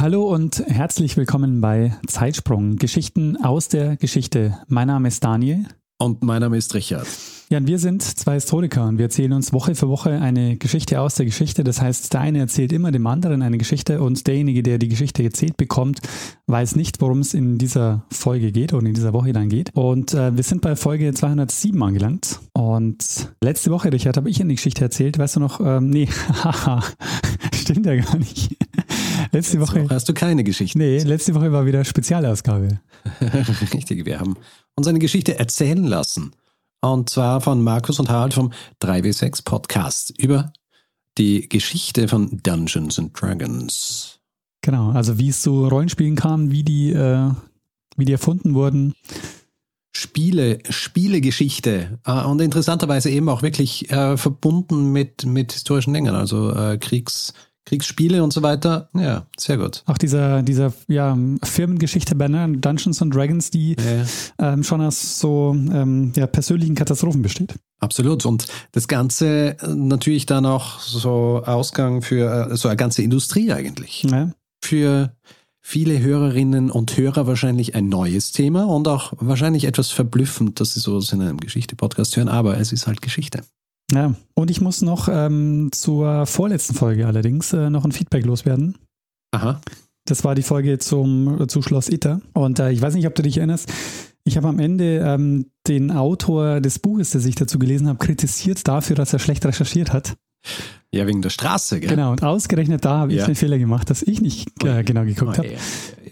Hallo und herzlich willkommen bei Zeitsprung, Geschichten aus der Geschichte. Mein Name ist Daniel. Und mein Name ist Richard. Ja, und wir sind zwei Historiker und wir erzählen uns Woche für Woche eine Geschichte aus der Geschichte. Das heißt, der eine erzählt immer dem anderen eine Geschichte und derjenige, der die Geschichte erzählt bekommt, weiß nicht, worum es in dieser Folge geht oder in dieser Woche dann geht. Und äh, wir sind bei Folge 207 angelangt. Und letzte Woche, Richard, habe ich eine Geschichte erzählt. Weißt du noch? Ähm, nee, haha, stimmt ja gar nicht. Letzte Letzte Woche. Woche hast du keine Geschichte. Nee, letzte Woche war wieder Spezialausgabe. Richtig, wir haben uns eine Geschichte erzählen lassen. Und zwar von Markus und Harald vom 3W6 Podcast über die Geschichte von Dungeons and Dragons. Genau, also wie es zu Rollenspielen kam, wie die, äh, wie die erfunden wurden. Spiele, Spielegeschichte äh, und interessanterweise eben auch wirklich äh, verbunden mit, mit historischen Dingen, also äh, Kriegs, Kriegsspiele und so weiter. Ja, sehr gut. Auch dieser, dieser ja, Firmengeschichte bei ne, Dungeons and Dragons, die Ja, ähm, schon aus so ähm, ja, persönlichen Katastrophen besteht. absolut. Und das Ganze äh, natürlich dann auch so Ausgang für äh, so eine ganze Industrie eigentlich. Ja, für viele Hörerinnen und Hörer wahrscheinlich ein neues Thema und auch wahrscheinlich etwas verblüffend, dass sie sowas in einem Geschichte-Podcast hören, aber es ist halt Geschichte. Ja. Und ich muss noch ähm, zur vorletzten Folge allerdings äh, noch ein Feedback loswerden. Aha. Das war die Folge zum, zu Schloss Itter. Und äh, ich weiß nicht, ob du dich erinnerst. Ich habe am Ende ähm, den Autor des Buches, das ich dazu gelesen habe, kritisiert dafür, dass er schlecht recherchiert hat. Ja, wegen der Straße, gell? Genau, und ausgerechnet da habe ich Ja. den Fehler gemacht, dass ich nicht äh, genau geguckt Oh, habe.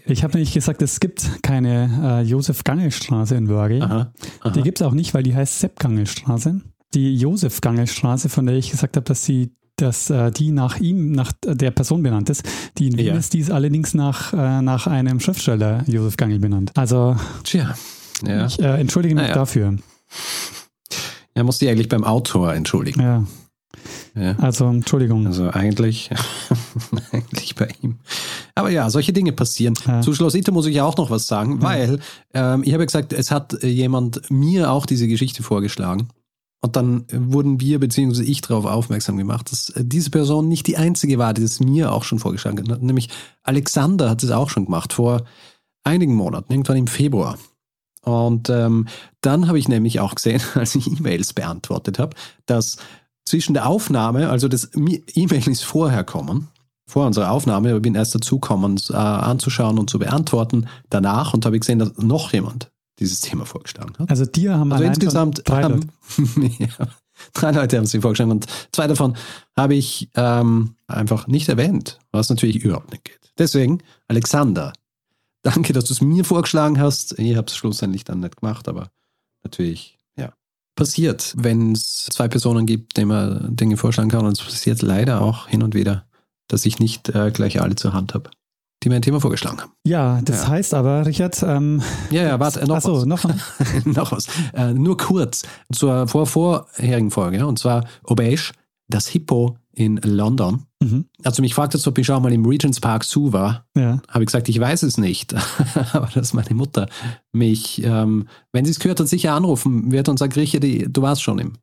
Ich habe nämlich gesagt, es gibt keine äh, Josef-Gangel-Straße in Wörgl. Die gibt es auch nicht, weil die heißt Sepp-Gangel-Straße. Die Josef-Gangel-Straße, von der ich gesagt habe, dass sie dass äh, die nach ihm, nach der Person benannt ist. Die in Wien Ja. ist, die ist allerdings nach, äh, nach einem Schriftsteller Josef Gangel benannt. Also Tja. Ja. ich äh, entschuldige mich Naja. dafür. Er muss sich eigentlich beim Autor entschuldigen. Ja, Ja. also Entschuldigung. Also eigentlich, eigentlich bei ihm. Aber ja, solche Dinge passieren. Ja. Zu Schloss Itter muss ich auch noch was sagen, weil ähm, ich habe ja gesagt, es hat jemand mir auch diese Geschichte vorgeschlagen. Und dann wurden wir, beziehungsweise ich darauf aufmerksam gemacht, dass äh, diese Person nicht die einzige war, die es mir auch schon vorgeschlagen hat. Nämlich Alexander hat es auch schon gemacht, vor einigen Monaten, irgendwann im Februar. Und ähm, dann habe ich nämlich auch gesehen, als ich E-Mails beantwortet habe, dass zwischen der Aufnahme, also das E-Mail ist vorher kommen, vor unserer Aufnahme, ich bin erst dazugekommen, es äh, anzuschauen und zu beantworten, danach und habe gesehen, dass noch jemand dieses Thema vorgeschlagen hat. Also dir haben Also insgesamt drei Leute. haben, ja, drei Leute haben sie vorgeschlagen und zwei davon habe ich ähm, einfach nicht erwähnt, was natürlich überhaupt nicht geht. Deswegen, Alexander, danke, dass du es mir vorgeschlagen hast. Ich habe es schlussendlich dann nicht gemacht, aber natürlich, ja. Passiert, wenn es zwei Personen gibt, denen man Dinge vorschlagen kann. Und es passiert leider auch hin und wieder, dass ich nicht äh, gleich alle zur Hand habe, die mir ein Thema vorgeschlagen haben. Ja, das Ja. heißt aber, Richard, ähm, Ja, ja, warte, noch achso, was. noch noch was. Äh, nur kurz zur vor vorherigen Folge. Und zwar Obeisch, das Hippo in London. mhm. Also mich fragt jetzt, ob ich schon mal im Regent's Park Zoo war. ja. Habe ich gesagt, ich weiß es nicht. Aber dass meine Mutter mich, ähm, wenn sie es gehört hat, sicher anrufen wird und sagt, Richard, du warst schon im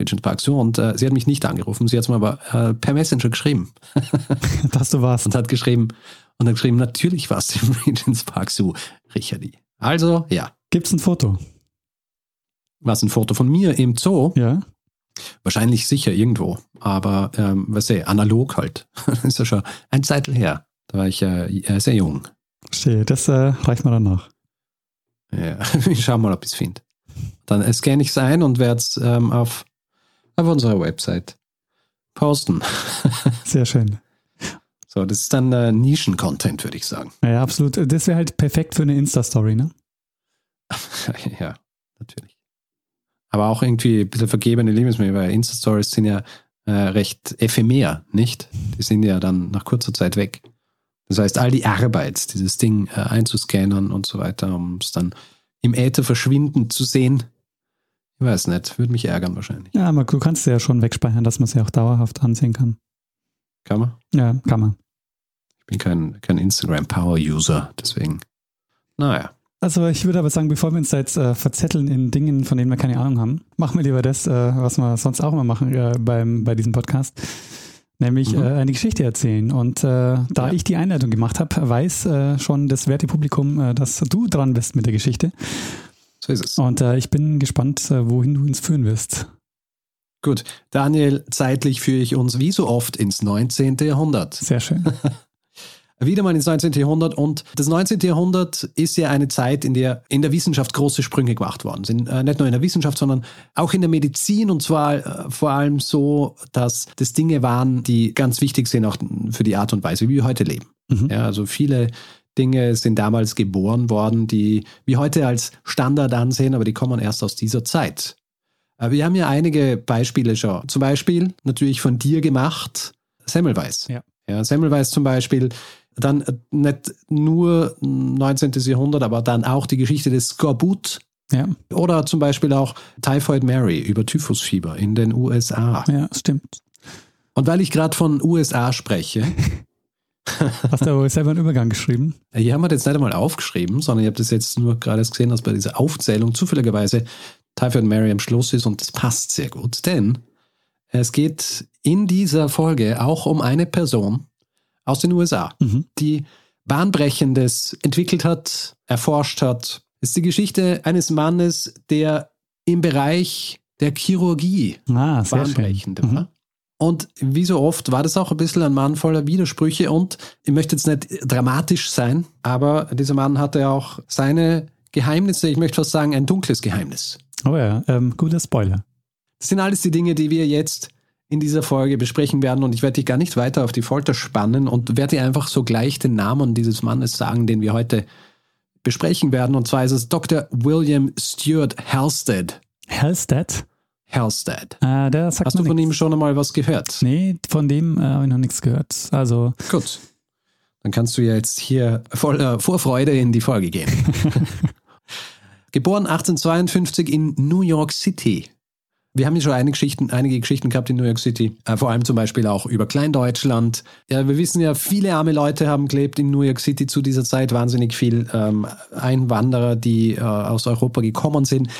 Regent's Park Zoo. Und äh, sie hat mich nicht angerufen. Sie hat es mir aber äh, per Messenger geschrieben dass du warst. und hat geschrieben, und hat geschrieben, natürlich warst du im Regent's Park Zoo, Richardi. Also, ja, Gibt's ein Foto? war ein Foto von mir im Zoo. Ja. Wahrscheinlich sicher irgendwo, aber ähm, was sei, analog halt. Das ist ja schon ein Zeitl her. Da war ich äh, äh, sehr jung. Verstehe, das äh, reicht mir dann nach. Ja, ich schau mal, ob ich es finde. Dann äh, scanne ich es ein und werde es ähm, auf, auf unserer Website posten. Sehr schön. So, das ist dann äh, Nischen-Content, würde ich sagen. Ja, absolut. Das wäre halt perfekt für eine Insta-Story, ne? ja, natürlich. Aber auch irgendwie ein bisschen vergebene Lebensmittel, weil Insta-Stories sind ja äh, recht ephemer, nicht? Die sind ja dann nach kurzer Zeit weg. Das heißt, all die Arbeit, dieses Ding äh, einzuscannen und so weiter, um es dann im Äther verschwinden zu sehen, ich weiß nicht, würde mich ärgern wahrscheinlich. Ja, aber du kannst sie ja schon wegspeichern, dass man sie auch dauerhaft ansehen kann. Kann man? Ja, kann man. Ich bin kein, kein Instagram-Power-User, deswegen. Naja. Also ich würde aber sagen, bevor wir uns da jetzt äh, verzetteln in Dingen, von denen wir keine Ahnung haben, machen wir lieber das, äh, was wir sonst auch immer machen äh, beim, bei diesem Podcast, nämlich Mhm. äh, eine Geschichte erzählen. Und äh, da Ja. ich die Einleitung gemacht habe, weiß äh, schon das werte Publikum, dass du dran bist mit der Geschichte. So ist es. Und ich bin gespannt, wohin du uns führen wirst. Gut, Daniel, zeitlich führe ich uns wie so oft ins 19. Jahrhundert. Sehr schön. Wieder mal ins 19. Jahrhundert und das 19. Jahrhundert ist ja eine Zeit, in der in der Wissenschaft große Sprünge gemacht worden sind. Äh, nicht nur in der Wissenschaft, sondern auch in der Medizin und zwar äh, vor allem so, dass das Dinge waren, die ganz wichtig sind auch für die Art und Weise, wie wir heute leben. Mhm. Ja, also viele Dinge sind damals geboren worden, die wir heute als Standard ansehen, aber die kommen erst aus dieser Zeit. Äh, Wir haben ja einige Beispiele schon. Zum Beispiel natürlich von dir gemacht, Semmelweis. Ja. Ja, Semmelweis zum Beispiel. Dann äh, nicht nur 19. Jahrhundert, aber dann auch die Geschichte des Skorbut. Ja, Oder zum Beispiel auch Typhoid Mary über Typhusfieber in den USA. ja, stimmt. Und weil ich gerade von USA spreche, Hast du aber selber einen Übergang geschrieben? Hier haben wir das nicht einmal aufgeschrieben, sondern ich habe das jetzt nur gerade gesehen, dass bei dieser Aufzählung zufälligerweise Typhoid Mary am Schluss ist und das passt sehr gut, denn es geht in dieser Folge auch um eine Person aus den USA, Mhm. die Bahnbrechendes entwickelt hat, erforscht hat. Es ist die Geschichte eines Mannes, der im Bereich der Chirurgie Ah, bahnbrechend war. Und wie so oft war das auch ein bisschen ein Mann voller Widersprüche und ich möchte jetzt nicht dramatisch sein, aber dieser Mann hatte auch seine Geheimnisse, ich möchte fast sagen, ein dunkles Geheimnis. Oh ja, ähm, guter Spoiler. Das sind alles die Dinge, die wir jetzt in dieser Folge besprechen werden und ich werde dich gar nicht weiter auf die Folter spannen und werde dir einfach so gleich den Namen dieses Mannes sagen, den wir heute besprechen werden. Und zwar ist es Dr. William Stuart Halstead. Halstead? Halstead. Äh, der sagt Hast du von nichts. ihm schon einmal was gehört? Nee, von dem äh, habe ich noch nichts gehört. Also, Gut. Dann kannst du ja jetzt hier voller Vorfreude in die Folge gehen. Geboren 1852 in New York City. Wir haben ja schon einige Geschichten, einige Geschichten gehabt in New York City, äh, vor allem zum Beispiel auch über Kleindeutschland. Ja, wir wissen ja, viele arme Leute haben gelebt in New York City zu dieser Zeit, wahnsinnig viel ähm, Einwanderer, die äh, aus Europa gekommen sind.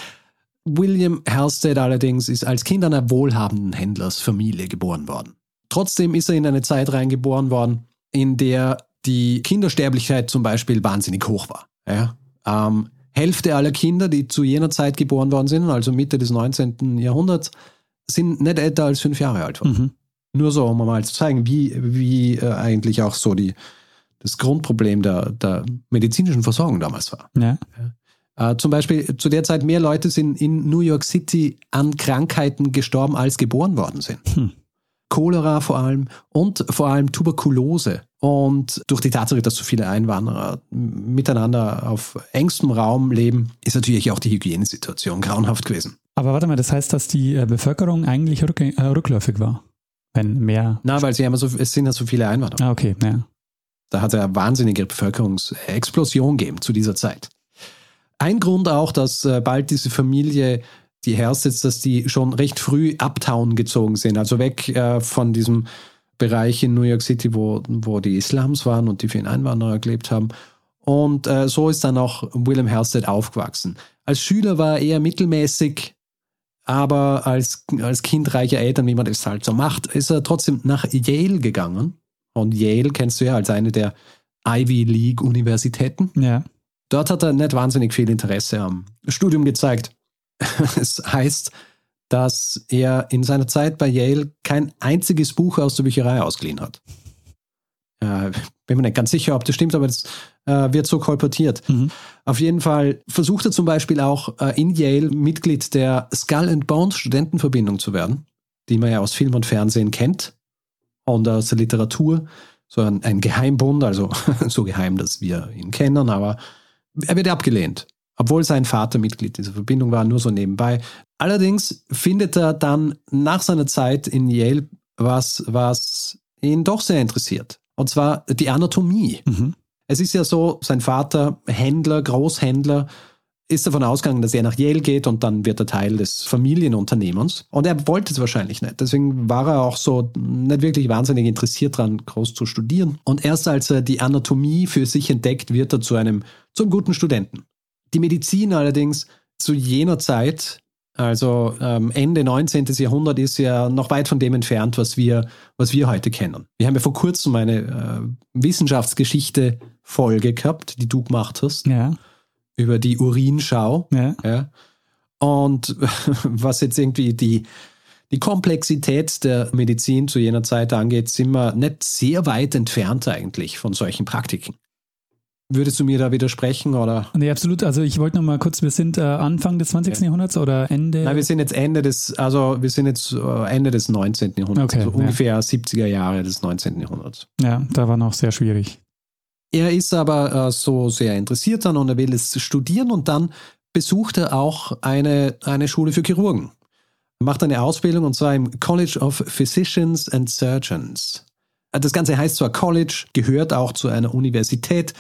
William Halstead allerdings ist als Kind einer wohlhabenden Händlersfamilie geboren worden. Trotzdem ist er in eine Zeit reingeboren worden, in der die Kindersterblichkeit zum Beispiel wahnsinnig hoch war. Ja? Ähm, Hälfte aller Kinder, die zu jener Zeit geboren worden sind, also Mitte des 19. Jahrhunderts, sind nicht älter als fünf Jahre alt worden. mhm. Nur so, um mal zu zeigen, wie, wie äh, eigentlich auch so die, das Grundproblem der, der medizinischen Versorgung damals war. ja. Äh, zum Beispiel zu der Zeit mehr Leute sind in New York City an Krankheiten gestorben, als geboren worden sind. Hm. Cholera vor allem und vor allem Tuberkulose. Und durch die Tatsache, dass so viele Einwanderer miteinander auf engstem Raum leben, ist natürlich auch die Hygienesituation grauenhaft gewesen. Aber warte mal, das heißt, dass die äh, Bevölkerung eigentlich rück, äh, rückläufig war? Wenn mehr. Na, weil sie haben so, es sind ja so viele Einwanderer. Ah, okay, ja. Da hat es eine wahnsinnige Bevölkerungsexplosion gegeben zu dieser Zeit. Ein Grund auch, dass äh, bald diese Familie, die Hersets, dass die schon recht früh uptown gezogen sind, also weg äh, von diesem Bereich in New York City, wo, wo die Islams waren und die vielen Einwanderer gelebt haben. Und äh, so ist dann auch William Halstead aufgewachsen. Als Schüler war er eher mittelmäßig, aber als, als Kind reicher Eltern, wie man das halt so macht, ist er trotzdem nach Yale gegangen. Und Yale kennst du ja als eine der Ivy League Universitäten. Ja. Dort hat er nicht wahnsinnig viel Interesse am Studium gezeigt. Es heißt, dass er in seiner Zeit bei Yale kein einziges Buch aus der Bücherei ausgeliehen hat. Äh, bin mir nicht ganz sicher, ob das stimmt, aber das äh, wird so kolportiert. Mhm. Auf jeden Fall versucht er zum Beispiel auch äh, in Yale Mitglied der Skull and Bones Studentenverbindung zu werden, die man ja aus Film und Fernsehen kennt und aus der Literatur. So ein, ein Geheimbund, also so geheim, dass wir ihn kennen, aber er wird abgelehnt, obwohl sein Vater Mitglied dieser Verbindung war, nur so nebenbei. Allerdings findet er dann nach seiner Zeit in Yale was, was ihn doch sehr interessiert. Und zwar die Anatomie. Mhm. Es ist ja so, sein Vater, Händler, Großhändler, ist davon ausgegangen, dass er nach Yale geht und dann wird er Teil des Familienunternehmens. Und er wollte es wahrscheinlich nicht. Deswegen war er auch so nicht wirklich wahnsinnig interessiert daran, groß zu studieren. Und erst als er die Anatomie für sich entdeckt, wird er zu einem, zum guten Studenten. Die Medizin allerdings zu jener Zeit, also ähm, Ende 19. Jahrhundert, ist ja noch weit von dem entfernt, was wir, was wir heute kennen. Wir haben ja vor kurzem eine äh, Wissenschaftsgeschichte-Folge gehabt, die du gemacht hast Ja, über die Urinschau. ja. Ja. Und was jetzt irgendwie die, die Komplexität der Medizin zu jener Zeit angeht, sind wir nicht sehr weit entfernt eigentlich von solchen Praktiken. Würdest du mir da widersprechen oder? Nee, absolut. Also ich wollte noch mal kurz, wir sind äh, Anfang des 20. Jahrhunderts oder Ende? Nein, wir sind jetzt Ende des, also wir sind jetzt äh, Ende des 19. Jahrhunderts, Okay, also ja. ungefähr 70er Jahre des 19. Jahrhunderts. ja, da war noch sehr schwierig. Er ist aber äh, so sehr interessiert dann und er will es studieren und dann besucht er auch eine, eine Schule für Chirurgen. Er macht eine Ausbildung und zwar im College of Physicians and Surgeons. Äh, Das Ganze heißt zwar College, gehört auch zu einer Universität.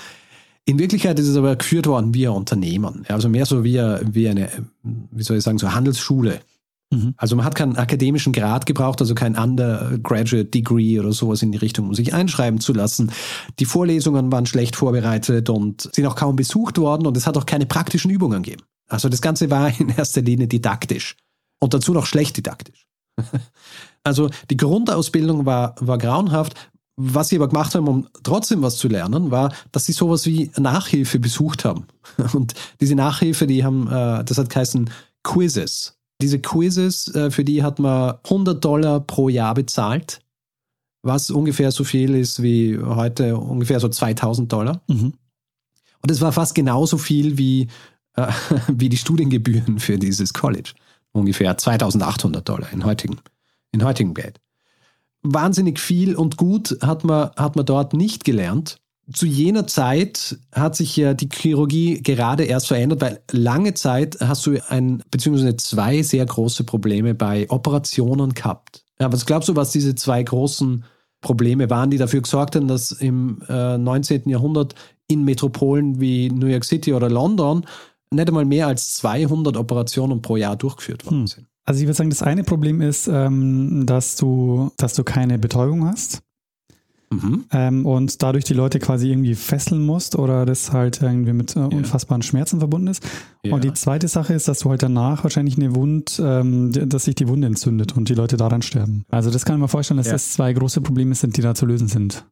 In Wirklichkeit ist es aber geführt worden wie ein Unternehmen. Also mehr so wie, eine- wie eine, wie soll ich sagen, so Handelsschule. Mhm. Also man hat keinen akademischen Grad gebraucht, also kein Undergraduate Degree oder sowas in die Richtung, um sich einschreiben zu lassen. Die Vorlesungen waren schlecht vorbereitet und sind auch kaum besucht worden und es hat auch keine praktischen Übungen gegeben. Also das Ganze war in erster Linie didaktisch und dazu noch schlecht didaktisch. Also die Grundausbildung war, war grauenhaft. Was sie aber gemacht haben, um trotzdem was zu lernen, war, dass sie sowas wie Nachhilfe besucht haben. Und diese Nachhilfe, die haben, äh, das hat geheißen Quizzes. Diese Quizzes, äh, für die hat man 100 Dollar pro Jahr bezahlt, was ungefähr so viel ist wie heute ungefähr so 2000 Dollar. Mhm. Und es war fast genauso viel wie, äh, wie die Studiengebühren für dieses College. Ungefähr 2800 Dollar in heutigen, in heutigen Geld. Wahnsinnig viel und gut hat man, hat man dort nicht gelernt. Zu jener Zeit hat sich ja die Chirurgie gerade erst verändert, weil lange Zeit hast du ein, beziehungsweise zwei sehr große Probleme bei Operationen gehabt. Ja, was glaubst du, was diese zwei großen Probleme waren, die dafür gesorgt haben, dass im äh, 19. Jahrhundert in Metropolen wie New York City oder London nicht einmal mehr als 200 Operationen pro Jahr durchgeführt worden Hm. Also ich würde sagen, das eine Problem ist, ähm, dass du, dass du keine Betäubung hast Mhm. ähm, und dadurch die Leute quasi irgendwie fesseln musst oder das halt irgendwie mit äh, unfassbaren Schmerzen verbunden ist. Ja. Und die zweite Sache ist, dass du halt danach wahrscheinlich eine Wund, ähm, dass sich die Wunde entzündet und die Leute daran sterben. Also das kann ich mir vorstellen, dass Ja. das zwei große Probleme sind, die da zu lösen sind.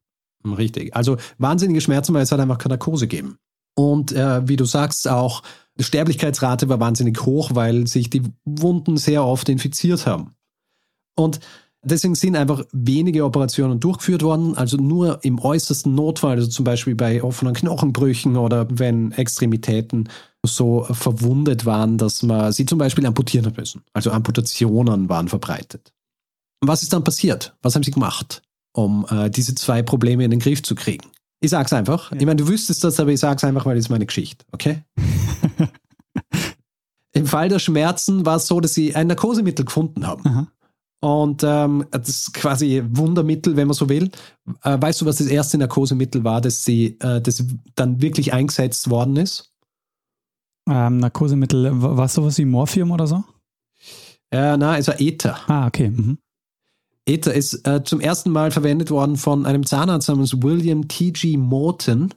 Richtig. Also wahnsinnige Schmerzen, weil es halt einfach keine Narkose gegeben. Und äh, wie du sagst, auch die Sterblichkeitsrate war wahnsinnig hoch, weil sich die Wunden sehr oft infiziert haben. Und deswegen sind einfach wenige Operationen durchgeführt worden, also nur im äußersten Notfall, also zum Beispiel bei offenen Knochenbrüchen oder wenn Extremitäten so verwundet waren, dass man sie zum Beispiel amputieren hat müssen. Also Amputationen waren verbreitet. Was ist dann passiert? Was haben sie gemacht, um äh, diese zwei Probleme in den Griff zu kriegen? Ich sag's einfach. Ich meine, du wüsstest das, aber ich sag's einfach, weil das ist meine Geschichte, okay? Im Fall der Schmerzen war es so, dass sie ein Narkosemittel gefunden haben. Aha. Und ähm, das ist quasi Wundermittel, wenn man so will. Äh, weißt du, was das erste Narkosemittel war, das, sie, äh, das dann wirklich eingesetzt worden ist? Ähm, Narkosemittel, wa- war es sowas wie Morphium oder so? Äh, na, es war Ether. Ah, okay. Mhm. Ether ist äh, zum ersten Mal verwendet worden von einem Zahnarzt namens William T.G. Morton.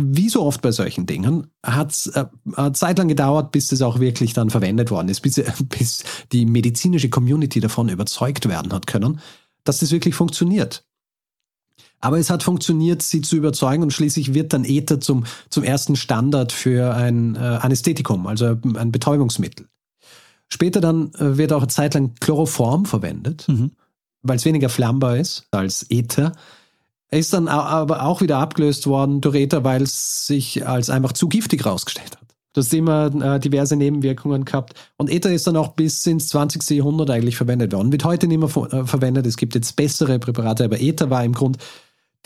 Wie so oft bei solchen Dingen hat es äh, eine Zeit lang gedauert, bis das auch wirklich dann verwendet worden ist, bis, bis die medizinische Community davon überzeugt werden hat können, dass das wirklich funktioniert. Aber es hat funktioniert, sie zu überzeugen und schließlich wird dann Ether zum, zum ersten Standard für ein äh, Anästhetikum, also ein Betäubungsmittel. Später dann äh, wird auch eine Zeit lang Chloroform verwendet Mhm. Weil es weniger flammbar ist als Ether. Ist dann aber auch wieder abgelöst worden durch Ether, weil es sich als einfach zu giftig rausgestellt hat. Das hat immer äh, diverse Nebenwirkungen gehabt. Und Ether ist dann auch bis ins 20. Jahrhundert eigentlich verwendet worden. Wird heute nicht mehr äh, verwendet. Es gibt jetzt bessere Präparate, aber Ether war im Grund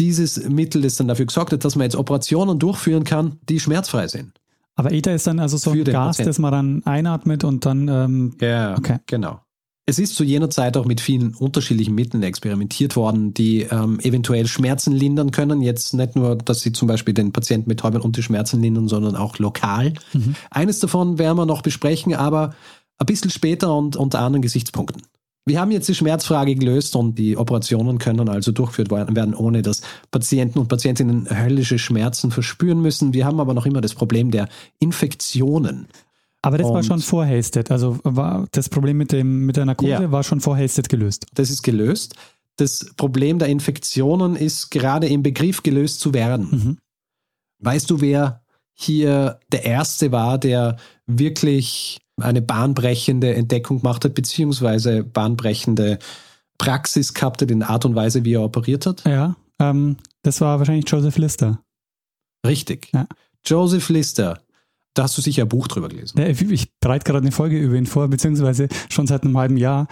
dieses Mittel, das dann dafür gesorgt hat, dass man jetzt Operationen durchführen kann, die schmerzfrei sind. Aber Ether ist dann also so ein Gas, Patienten. das man dann einatmet und dann, ähm, Ja, Okay. genau. Es ist zu jener Zeit auch mit vielen unterschiedlichen Mitteln experimentiert worden, die ähm, eventuell Schmerzen lindern können. Jetzt nicht nur, dass sie zum Beispiel den Patienten mit und die Schmerzen lindern, sondern auch lokal. Mhm. Eines davon werden wir noch besprechen, aber ein bisschen später und unter anderen Gesichtspunkten. Wir haben jetzt die Schmerzfrage gelöst und die Operationen können also durchgeführt werden, ohne dass Patienten und Patientinnen höllische Schmerzen verspüren müssen. Wir haben aber noch immer das Problem der Infektionen. Aber das und war schon vor Hasted. Also war das Problem mit, dem, mit der Narkose ja, war schon vor Hasted gelöst. Das ist gelöst. Das Problem der Infektionen ist gerade im Begriff gelöst zu werden. Mhm. Weißt du, wer hier der Erste war, der wirklich eine bahnbrechende Entdeckung gemacht hat, beziehungsweise bahnbrechende Praxis gehabt hat in der Art und Weise, wie er operiert hat? Ja, ähm, das war wahrscheinlich Joseph Lister. Richtig. Ja. Joseph Lister da hast du sicher ein Buch drüber gelesen. Ja, ich, bereite gerade eine Folge über ihn vor, beziehungsweise schon seit einem halben Jahr.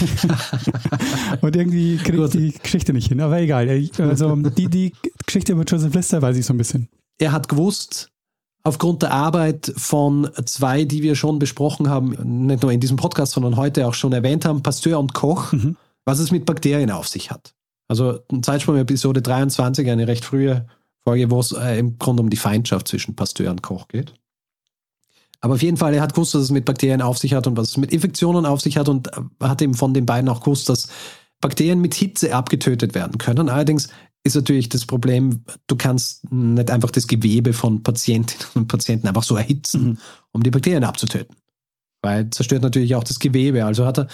und irgendwie kriege ich die Geschichte nicht hin. Aber egal. Also die, die Geschichte über Joseph Lister weiß ich so ein bisschen. Er hat gewusst, aufgrund der Arbeit von zwei, die wir schon besprochen haben, nicht nur in diesem Podcast, sondern heute auch schon erwähnt haben, Pasteur und Koch, mhm. was es mit Bakterien auf sich hat. Also Zeitsprung Episode 23, eine recht frühe Folge, wo es äh, im Grunde um die Feindschaft zwischen Pasteur und Koch geht. Aber auf jeden Fall, er hat gewusst, dass es mit Bakterien auf sich hat und was es mit Infektionen auf sich hat und äh, hat eben von den beiden auch gewusst, dass Bakterien mit Hitze abgetötet werden können. Allerdings ist natürlich das Problem, du kannst nicht einfach das Gewebe von Patientinnen und Patienten einfach so erhitzen, mhm. um die Bakterien abzutöten. Weil zerstört natürlich auch das Gewebe. Also hat er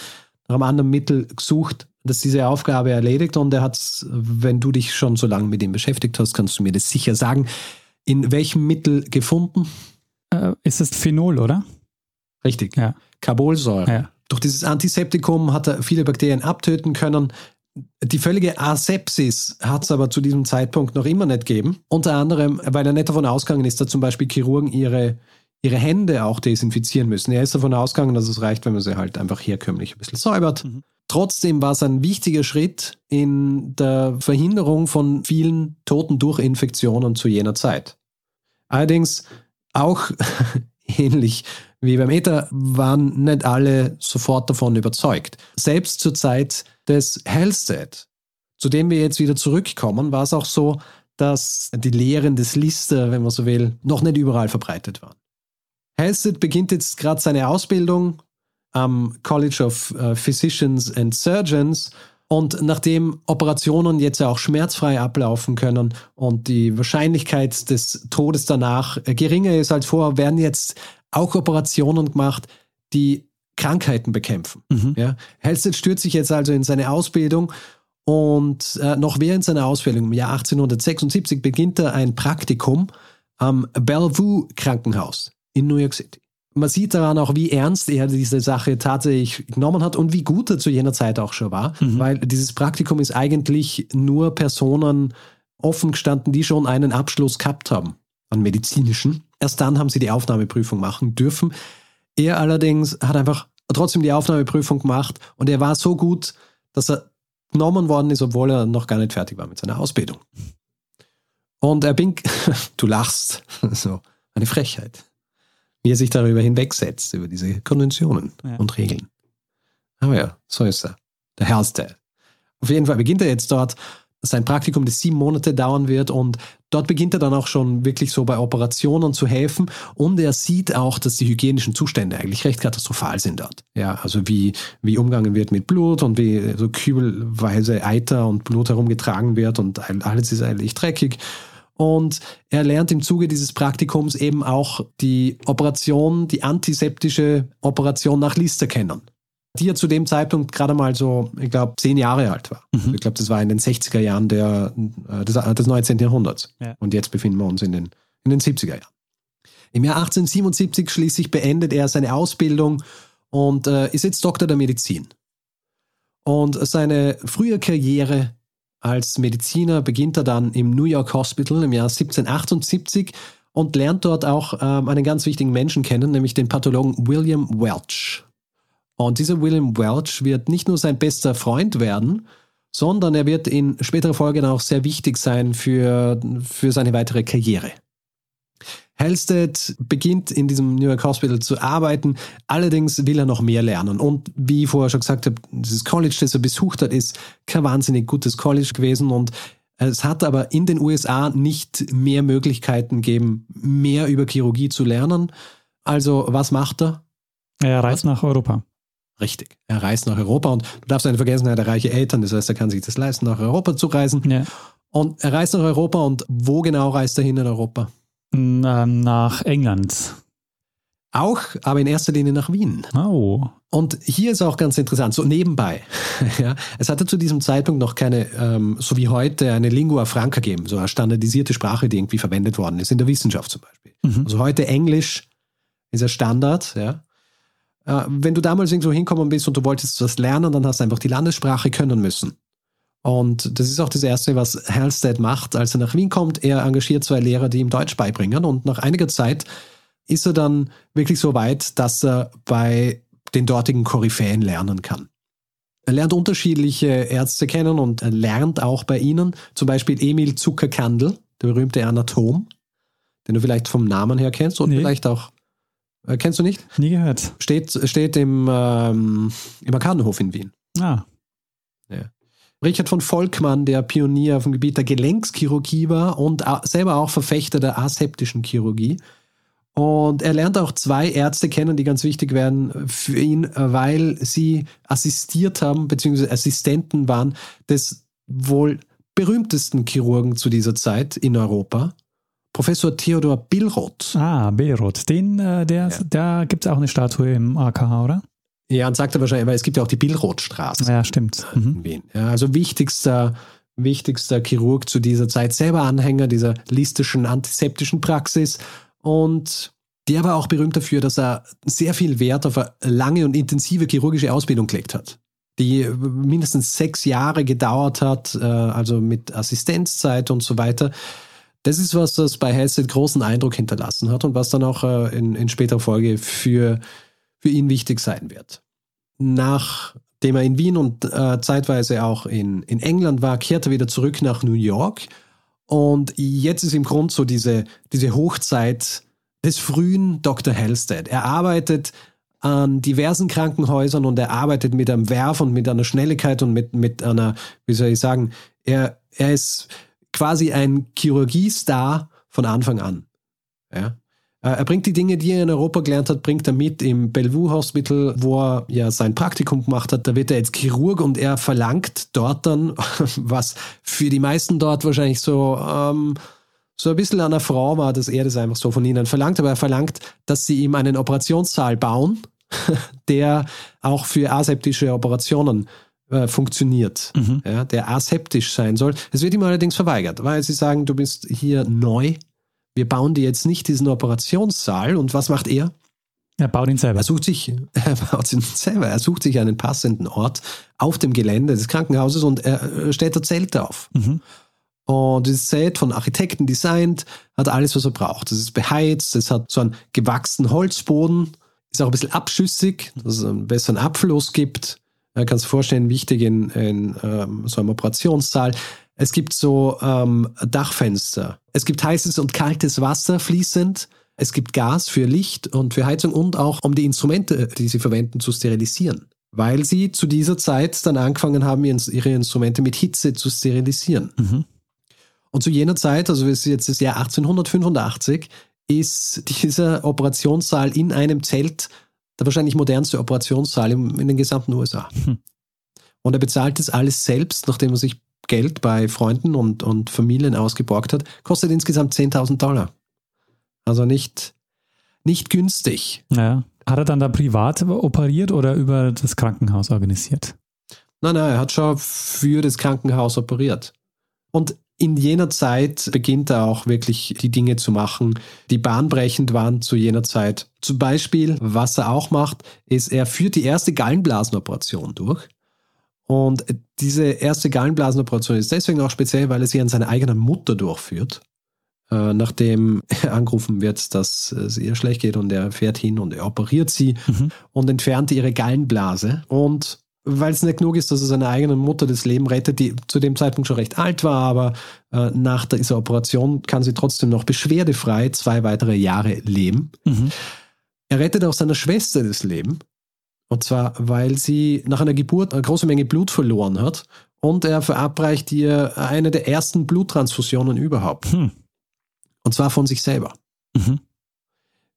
nach einem anderen Mittel gesucht, das diese Aufgabe erledigt und er hat, wenn du dich schon so lange mit ihm beschäftigt hast, kannst du mir das sicher sagen, in welchem Mittel gefunden? Äh, ist es Phenol, oder? Richtig. Ja. Carbolsäure. Ja. Durch dieses Antiseptikum hat er viele Bakterien abtöten können. Die völlige Asepsis hat es aber zu diesem Zeitpunkt noch immer nicht gegeben. Unter anderem, weil er nicht davon ausgegangen ist, dass zum Beispiel Chirurgen ihre, ihre Hände auch desinfizieren müssen. Er ist davon ausgegangen, dass es reicht, wenn man sie halt einfach herkömmlich ein bisschen säubert. Mhm. Trotzdem war es ein wichtiger Schritt in der Verhinderung von vielen Toten durch Infektionen zu jener Zeit. Allerdings auch ähnlich wie beim Ether waren nicht alle sofort davon überzeugt. Selbst zur Zeit des Hellstead, zu dem wir jetzt wieder zurückkommen, war es auch so, dass die Lehren des Lister, wenn man so will, noch nicht überall verbreitet waren. Hellstead beginnt jetzt gerade seine Ausbildung am College of äh, Physicians and Surgeons. Und nachdem Operationen jetzt ja auch schmerzfrei ablaufen können und die Wahrscheinlichkeit des Todes danach äh, geringer ist als vorher, werden jetzt auch Operationen gemacht, die Krankheiten bekämpfen. Mhm. Ja? Halstead stürzt sich jetzt also in seine Ausbildung und äh, noch während seiner Ausbildung im Jahr 1876 beginnt er ein Praktikum am Bellevue Krankenhaus in New York City man sieht daran auch, wie ernst er diese Sache tatsächlich genommen hat und wie gut er zu jener Zeit auch schon war, mhm. weil dieses Praktikum ist eigentlich nur Personen offen gestanden, die schon einen Abschluss gehabt haben an medizinischen. Erst dann haben sie die Aufnahmeprüfung machen dürfen. Er allerdings hat einfach trotzdem die Aufnahmeprüfung gemacht und er war so gut, dass er genommen worden ist, obwohl er noch gar nicht fertig war mit seiner Ausbildung. Und er bin, du lachst, so eine Frechheit wie er sich darüber hinwegsetzt, über diese Konventionen ja. und Regeln. Aber ja, so ist er. Der Hellstead. Auf jeden Fall beginnt er jetzt dort sein Praktikum, das sieben Monate dauern wird und dort beginnt er dann auch schon wirklich so bei Operationen zu helfen und er sieht auch, dass die hygienischen Zustände eigentlich recht katastrophal sind dort. Ja, also wie, wie umgangen wird mit Blut und wie so kübelweise Eiter und Blut herumgetragen wird und alles ist eigentlich dreckig und er lernt im Zuge dieses Praktikums eben auch die Operation, die antiseptische Operation nach Lister kennen. Die ja zu dem Zeitpunkt gerade mal so, ich glaube, zehn Jahre alt war. Mhm. Ich glaube, das war in den 60er Jahren der, äh, des, des 19. Jahrhunderts. Ja. Und jetzt befinden wir uns in den, in den 70er Jahren. Im Jahr 1877 schließlich beendet er seine Ausbildung und äh, ist jetzt Doktor der Medizin. Und seine frühe Karriere als Mediziner beginnt er dann im New York Hospital im Jahr 1778 und lernt dort auch ähm, einen ganz wichtigen Menschen kennen, nämlich den Pathologen William Welch. Und dieser William Welch wird nicht nur sein bester Freund werden, sondern er wird in späterer Folge auch sehr wichtig sein für, für seine weitere Karriere. Halstead beginnt in diesem New York Hospital zu arbeiten. Allerdings will er noch mehr lernen. Und wie ich vorher schon gesagt habe, dieses College, das er besucht hat, ist kein wahnsinnig gutes College gewesen. Und es hat aber in den USA nicht mehr Möglichkeiten gegeben, mehr über Chirurgie zu lernen. Also was macht er? Er reist Was? nach Europa. Richtig. Er reist nach Europa und du darfst nicht vergessen, er hat reiche Eltern, das heißt, er kann sich das leisten, nach Europa zu reisen. Ja. Und er reist nach Europa und wo genau reist er hin in Europa? Ähm, Nach England. Auch, aber in erster Linie nach Wien. Oh. Und hier ist auch ganz interessant, so nebenbei. ja, es hatte zu diesem Zeitpunkt noch keine, ähm, so wie heute, eine Lingua Franca gegeben, so eine standardisierte Sprache, die irgendwie verwendet worden ist, in der Wissenschaft zum Beispiel. Mhm. Also heute Englisch ist ja Standard, ja. Äh, wenn du damals irgendwo hinkommen bist und du wolltest was lernen, dann hast du einfach die Landessprache können müssen. Und das ist auch das Erste, was Halstead macht, als er nach Wien kommt. Er engagiert zwei Lehrer, die ihm Deutsch beibringen. Und nach einiger Zeit ist er dann wirklich so weit, dass er bei den dortigen Koryphäen lernen kann. Er lernt unterschiedliche Ärzte kennen und er lernt auch bei ihnen, zum Beispiel Emil Zuckerkandel, der berühmte Anatom, den du vielleicht vom Namen her kennst und Nee. vielleicht auch, äh, kennst du nicht? Nie gehört. Steht, steht im, ähm, im Arkadenhof in Wien. Ah. Richard von Volkmann, der Pionier auf dem Gebiet der Gelenkschirurgie war und selber auch Verfechter der aseptischen Chirurgie. Und er lernt auch zwei Ärzte kennen, die ganz wichtig werden für ihn, weil sie assistiert haben, beziehungsweise Assistenten waren des wohl berühmtesten Chirurgen zu dieser Zeit in Europa, Professor Theodor Billroth. Ah, Beirut. Den, äh, der, Ja. da gibt es auch eine Statue im AKH, oder? Ja, und sagt er wahrscheinlich, weil es gibt ja auch die Billrothstraße. Ja, stimmt. Mhm. Ja, also wichtigster, wichtigster Chirurg zu dieser Zeit, selber Anhänger dieser listischen antiseptischen Praxis und der war auch berühmt dafür, dass er sehr viel Wert auf eine lange und intensive chirurgische Ausbildung gelegt hat, die mindestens sechs Jahre gedauert hat, äh, also mit Assistenzzeit und so weiter. Das ist was, das bei Halstead großen Eindruck hinterlassen hat und was dann auch äh, in, in späterer Folge für, für ihn wichtig sein wird. Nachdem er in Wien und äh, zeitweise auch in, in England war, kehrt er wieder zurück nach New York. Und jetzt ist im Grunde so diese, diese Hochzeit des frühen Dr. Halstead. Er arbeitet an diversen Krankenhäusern und er arbeitet mit einem Werf und mit einer Schnelligkeit und mit, mit einer, wie soll ich sagen, er, er ist quasi ein Chirurgiestar von Anfang an. Ja. Äh, Er bringt die Dinge, die er in Europa gelernt hat, bringt er mit im Bellevue Hospital, wo er ja sein Praktikum gemacht hat. Da wird er jetzt Chirurg und er verlangt dort dann, was für die meisten dort wahrscheinlich so, ähm, so ein bisschen an der Frau war, dass er das einfach so von ihnen verlangt. Aber er verlangt, dass sie ihm einen Operationssaal bauen, der auch für aseptische Operationen äh, funktioniert, Mhm. ja, der aseptisch sein soll. Es wird ihm allerdings verweigert, weil sie sagen, du bist hier neu, wir bauen dir jetzt nicht diesen Operationssaal. Und was macht er? Er baut ihn selber. Er sucht sich, er baut ihn selber, er sucht sich einen passenden Ort auf dem Gelände des Krankenhauses und er äh, stellt da Zelte auf. Mhm. Und dieses Zelt von Architekten designt, hat alles, was er braucht. Es ist beheizt, es hat so einen gewachsenen Holzboden, ist auch ein bisschen abschüssig, dass es einen besseren Abfluss gibt. Man kann es vorstellen, wichtig in, in ähm, so einem Operationssaal. Es gibt so ähm, Dachfenster. Es gibt heißes und kaltes Wasser fließend. Es gibt Gas für Licht und für Heizung und auch um die Instrumente, die sie verwenden, zu sterilisieren. Weil sie zu dieser Zeit dann angefangen haben, ihre Instrumente mit Hitze zu sterilisieren. Mhm. Und zu jener Zeit, also es ist jetzt das Jahr 1885, ist dieser Operationssaal in einem Zelt der wahrscheinlich modernste Operationssaal in den gesamten USA. Hm. Und er bezahlt das alles selbst, nachdem er sich Geld bei Freunden und, und Familien ausgeborgt hat, kostet insgesamt 10.000 Dollar. Also nicht, nicht günstig. Ja. Hat er dann da privat operiert oder über das Krankenhaus organisiert? Nein, nein, er hat schon für das Krankenhaus operiert. Und in jener Zeit beginnt er auch wirklich die Dinge zu machen, die bahnbrechend waren zu jener Zeit. Zum Beispiel, was er auch macht, ist, er führt die erste Gallenblasenoperation durch. Und diese erste Gallenblasenoperation ist deswegen auch speziell, weil er sie an seiner eigenen Mutter durchführt. Äh, nachdem er angerufen wird, dass es ihr schlecht geht und er fährt hin und er operiert sie Mhm. und entfernt ihre Gallenblase. Und weil es nicht genug ist, dass er seiner eigenen Mutter das Leben rettet, die zu dem Zeitpunkt schon recht alt war, aber äh, nach dieser Operation kann sie trotzdem noch beschwerdefrei zwei weitere Jahre leben. Mhm. Er rettet auch seiner Schwester das Leben. Und zwar, weil sie nach einer Geburt eine große Menge Blut verloren hat. Und er verabreicht ihr eine der ersten Bluttransfusionen überhaupt. Hm. Und zwar von sich selber. Mhm.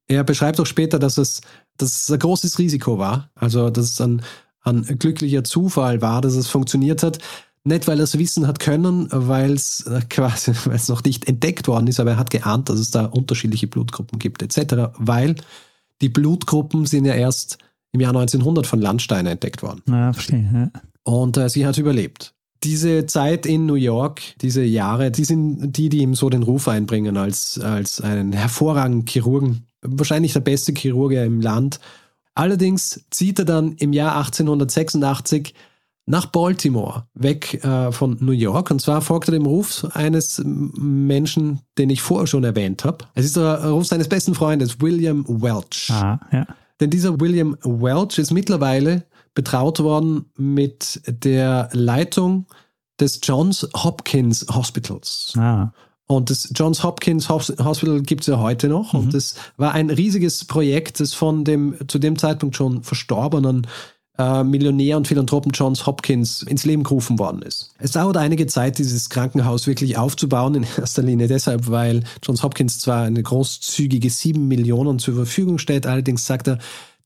Er beschreibt auch später, dass es, dass es ein großes Risiko war. Also, dass es ein, ein glücklicher Zufall war, dass es funktioniert hat. Nicht, weil er es wissen hat können, weil es äh, quasi, weil es noch nicht entdeckt worden ist, aber er hat geahnt, dass es da unterschiedliche Blutgruppen gibt, etc. Weil die Blutgruppen sind ja erst im Jahr 1900 von Landsteiner entdeckt worden. Ja, verstehe. Ja. Und äh, sie hat überlebt. Diese Zeit in New York, diese Jahre, die sind die, die ihm so den Ruf einbringen als, als einen hervorragenden Chirurgen. Wahrscheinlich der beste Chirurg im Land. Allerdings zieht er dann im Jahr 1886 nach Baltimore, weg äh, von New York. Und zwar folgt er dem Ruf eines Menschen, den ich vorher schon erwähnt habe. Es ist der Ruf seines besten Freundes, William Welch. Ah, ja. Denn dieser William Welch ist mittlerweile betraut worden mit der Leitung des Johns Hopkins Hospitals. Ah. Und das Johns Hopkins Hos- Hospital gibt es ja heute noch. Und das war ein riesiges Projekt, das von dem zu dem Zeitpunkt schon verstorbenen äh, Millionär und Philanthropen Johns Hopkins ins Leben gerufen worden ist. Es dauert einige Zeit, dieses Krankenhaus wirklich aufzubauen, in erster Linie deshalb, weil Johns Hopkins zwar eine großzügige sieben Millionen zur Verfügung stellt, allerdings sagt er,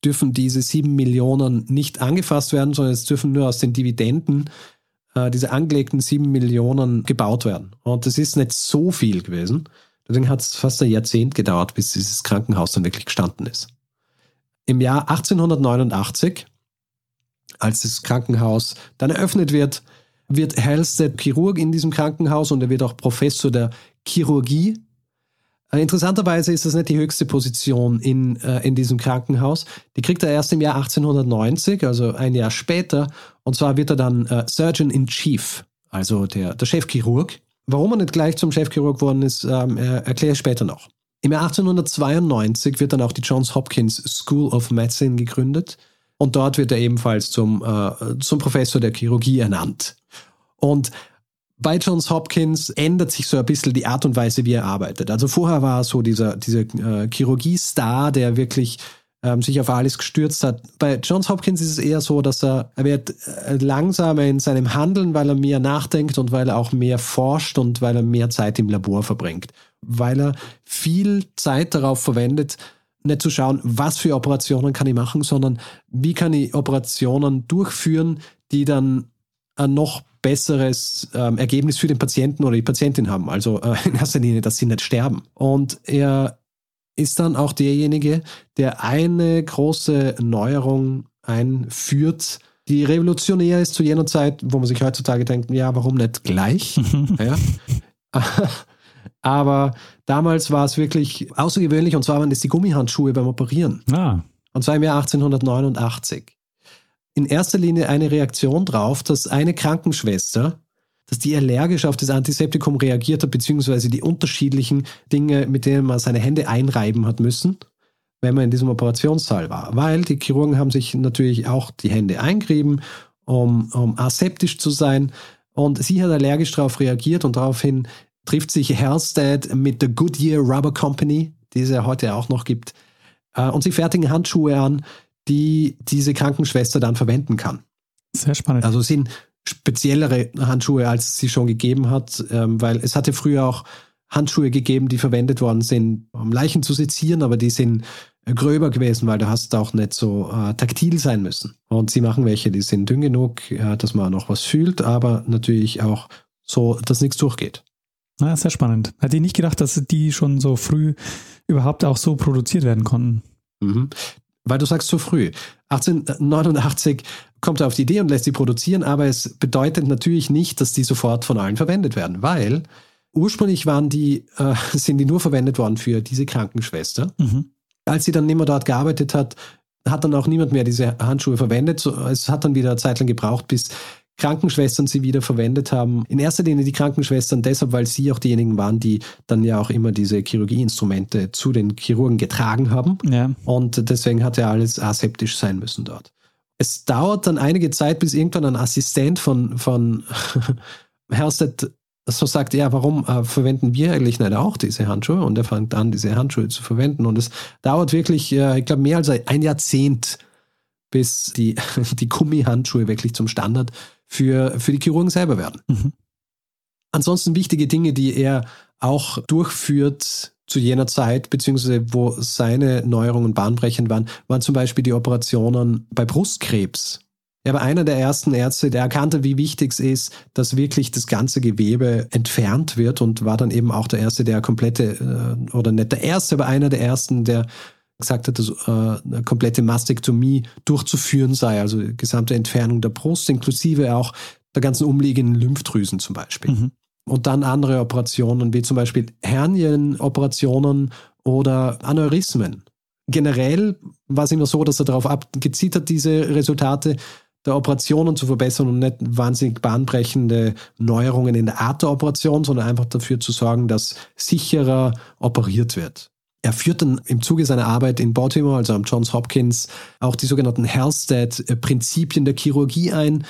dürfen diese sieben Millionen nicht angefasst werden, sondern es dürfen nur aus den Dividenden äh, diese angelegten sieben Millionen gebaut werden. Und das ist nicht so viel gewesen. Deswegen hat es fast ein Jahrzehnt gedauert, bis dieses Krankenhaus dann wirklich gestanden ist. Im Jahr 1889, als das Krankenhaus dann eröffnet wird, wird Halstead Chirurg in diesem Krankenhaus und er wird auch Professor der Chirurgie. Äh, Interessanterweise ist das nicht die höchste Position in, äh, in diesem Krankenhaus. Die kriegt er erst im Jahr 1890, also ein Jahr später. Und zwar wird er dann äh, Surgeon in Chief, also der, der Chefchirurg. Warum er nicht gleich zum Chefchirurg geworden ist, ähm, er- erkläre ich später noch. Im Jahr 1892 wird dann auch die Johns Hopkins School of Medicine gegründet. Und dort wird er ebenfalls zum, äh, zum Professor der Chirurgie ernannt. Und bei Johns Hopkins ändert sich so ein bisschen die Art und Weise, wie er arbeitet. Also vorher war er so dieser, dieser äh, Chirurgie-Star, der wirklich ähm, sich auf alles gestürzt hat. Bei Johns Hopkins ist es eher so, dass er, er wird äh, langsamer in seinem Handeln, weil er mehr nachdenkt und weil er auch mehr forscht und weil er mehr Zeit im Labor verbringt. Weil er viel Zeit darauf verwendet, nicht zu schauen, was für Operationen kann ich machen, sondern wie kann ich Operationen durchführen, die dann ein noch besseres ähm, Ergebnis für den Patienten oder die Patientin haben. Also äh, in erster Linie, dass sie nicht sterben. Und er ist dann auch derjenige, der eine große Neuerung einführt, die revolutionär ist zu jener Zeit, wo man sich heutzutage denkt, ja, warum nicht gleich? ja. Aber damals war es wirklich außergewöhnlich und zwar waren das die Gummihandschuhe beim Operieren. Ah, Und zwar im Jahr 1889. In erster Linie eine Reaktion drauf, dass eine Krankenschwester, dass die allergisch auf das Antiseptikum reagiert hat, beziehungsweise die unterschiedlichen Dinge, mit denen man seine Hände einreiben hat müssen, wenn man in diesem Operationssaal war. Weil die Chirurgen haben sich natürlich auch die Hände eingerieben, um, um aseptisch zu sein. Und sie hat allergisch darauf reagiert und daraufhin trifft sich Halstead mit der Goodyear Rubber Company, die es ja heute auch noch gibt. Äh, Und sie fertigen Handschuhe an, die diese Krankenschwester dann verwenden kann. sehr spannend. Also es sind speziellere Handschuhe, als es sie schon gegeben hat, ähm, weil es hatte früher auch Handschuhe gegeben, die verwendet worden sind, um Leichen zu sezieren, aber die sind äh, gröber gewesen, weil du hast auch nicht so äh, taktil sein müssen. Und sie machen welche, die sind dünn genug, äh, dass man noch was fühlt, aber natürlich auch so, dass nichts durchgeht. Ja, sehr spannend. Hätte ich nicht gedacht, dass die schon so früh überhaupt auch so produziert werden konnten. Mhm. Weil du sagst zu früh. 1889 kommt er auf die Idee und lässt sie produzieren, aber es bedeutet natürlich nicht, dass die sofort von allen verwendet werden, weil ursprünglich waren die, äh, sind die nur verwendet worden für diese Krankenschwester. Mhm. Als sie dann nicht mehr dort gearbeitet hat, hat dann auch niemand mehr diese Handschuhe verwendet. So, Es hat dann wieder eine Zeit lang gebraucht, bis Krankenschwestern sie wieder verwendet haben. In erster Linie die Krankenschwestern deshalb, weil sie auch diejenigen waren, die dann ja auch immer diese Chirurgieinstrumente zu den Chirurgen getragen haben. Ja. Und deswegen hat ja alles aseptisch sein müssen dort. es dauert dann einige Zeit, bis irgendwann ein Assistent von, von Herstedt so sagt, ja, warum äh, verwenden wir eigentlich nicht auch diese Handschuhe? Und er fängt an, diese Handschuhe zu verwenden. Und es dauert wirklich, äh, ich glaube, mehr als ein Jahrzehnt, bis die, die Gummihandschuhe wirklich zum Standard für, für die Chirurgen selber werden. Mhm. Ansonsten wichtige Dinge, die er auch durchführt zu jener Zeit, beziehungsweise wo seine Neuerungen bahnbrechend waren, waren zum Beispiel die Operationen bei Brustkrebs. Er war einer der ersten Ärzte, der erkannte, wie wichtig es ist, dass wirklich das ganze Gewebe entfernt wird und war dann eben auch der Erste, der komplette, äh, oder nicht der Erste, aber einer der Ersten, der gesagt hat, dass äh, eine komplette Mastektomie durchzuführen sei, also die gesamte Entfernung der Brust, inklusive auch der ganzen umliegenden Lymphdrüsen zum Beispiel. Mhm. Und dann andere Operationen, wie zum Beispiel Hernienoperationen oder Aneurysmen. Generell war es immer so, dass er darauf abgezielt hat, diese Resultate der Operationen zu verbessern und nicht wahnsinnig bahnbrechende Neuerungen in der Art der Operation, sondern einfach dafür zu sorgen, dass sicherer operiert wird. Er führt dann im Zuge seiner Arbeit in Baltimore, also am Johns Hopkins, auch die sogenannten Halstead-Prinzipien der Chirurgie ein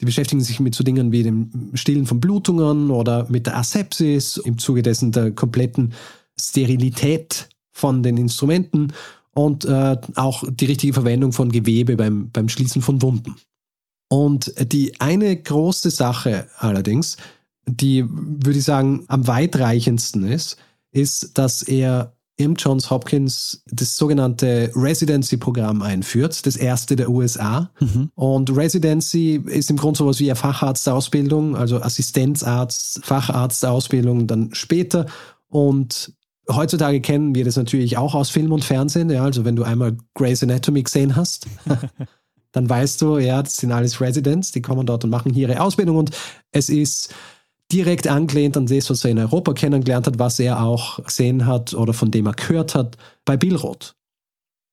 die beschäftigen sich mit so Dingen wie dem Stillen von Blutungen oder mit der Asepsis, im Zuge dessen der kompletten Sterilität von den Instrumenten und äh, auch die richtige Verwendung von Gewebe beim, beim Schließen von Wunden. Und die eine große Sache allerdings, die würde ich sagen am weitreichendsten ist, ist, dass er im Johns Hopkins das sogenannte Residency-Programm einführt, das erste der USA. Mhm. Und Residency ist im Grunde sowas wie eine Facharztausbildung, also Assistenzarzt, Facharztausbildung dann später. Und heutzutage kennen wir das natürlich auch aus Film und Fernsehen. Ja, also wenn du einmal Grey's Anatomy gesehen hast, dann weißt du, ja, das sind alles Residents, die kommen dort und machen hier ihre Ausbildung. Und es ist direkt angelehnt an das, was er in Europa kennengelernt hat, was er auch gesehen hat oder von dem er gehört hat bei Billroth.